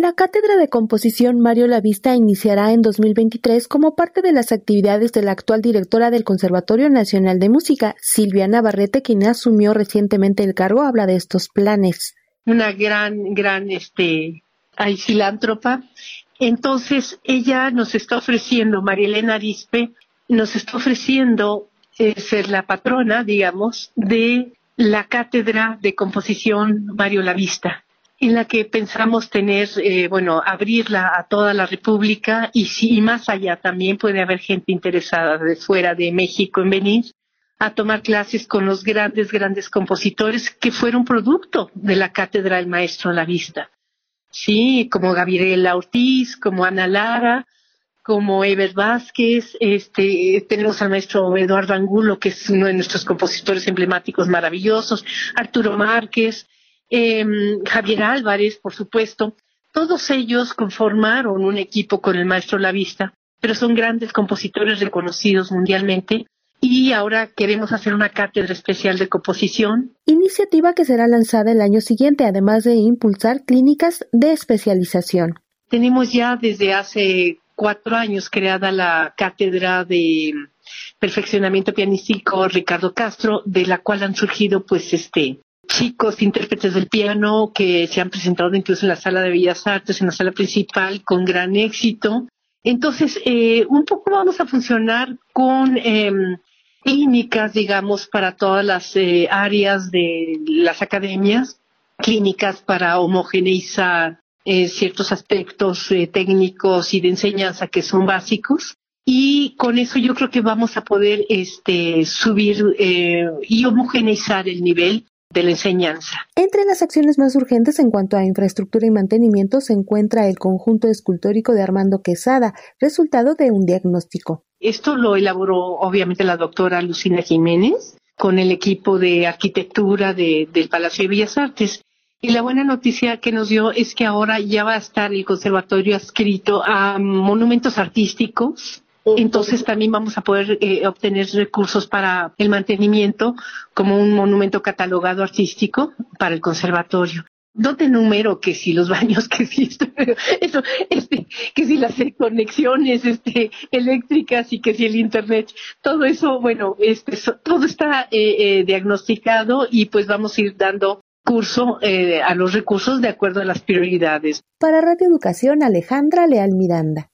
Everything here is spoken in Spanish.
La Cátedra de Composición Mario Lavista iniciará en 2023 como parte de las actividades de la actual directora del Conservatorio Nacional de Música, Silvia Navarrete, quien asumió recientemente el cargo, habla de estos planes. Una gran, gran, este, hay filántropa. Entonces, ella nos está ofreciendo, María Elena Arispe, nos está ofreciendo eh, ser la patrona, digamos, de la Cátedra de Composición Mario Lavista en la que pensamos tener, eh, bueno, abrirla a toda la República y, si, y más allá también puede haber gente interesada de fuera de México en venir a tomar clases con los grandes, grandes compositores que fueron producto de la cátedra del maestro La Vista. Sí, como Gabriela Ortiz, como Ana Lara, como Eber Vázquez, este, tenemos al maestro Eduardo Angulo, que es uno de nuestros compositores emblemáticos maravillosos, Arturo Márquez, Em, Javier Álvarez, por supuesto, todos ellos conformaron un equipo con el maestro Lavista, pero son grandes compositores reconocidos mundialmente y ahora queremos hacer una cátedra especial de composición. Iniciativa que será lanzada el año siguiente, además de impulsar clínicas de especialización. Tenemos ya desde hace cuatro años creada la cátedra de perfeccionamiento pianístico Ricardo Castro, de la cual han surgido pues este chicos intérpretes del piano que se han presentado incluso en la sala de Bellas Artes, en la sala principal, con gran éxito. Entonces, eh, un poco vamos a funcionar con eh, clínicas, digamos, para todas las eh, áreas de las academias, clínicas para homogeneizar eh, ciertos aspectos eh, técnicos y de enseñanza que son básicos. Y con eso yo creo que vamos a poder este, subir y homogeneizar el nivel de la enseñanza. Entre las acciones más urgentes en cuanto a infraestructura y mantenimiento se encuentra el conjunto escultórico de Armando Quesada, resultado de un diagnóstico. Esto lo elaboró obviamente la doctora Lucina Jiménez con el equipo de arquitectura del Palacio de Bellas Artes. Y la buena noticia que nos dio es que ahora ya va a estar el conservatorio adscrito a monumentos artísticos entonces también vamos a poder eh, obtener recursos para el mantenimiento como un monumento catalogado artístico para el conservatorio. No te número que si los baños, que si esto, eso, este, que si las conexiones, este, eléctricas y que si el internet, todo eso, bueno, este, todo está eh, eh, diagnosticado y pues vamos a ir dando curso a los recursos de acuerdo a las prioridades. Para Radio Educación, Alejandra Leal Miranda.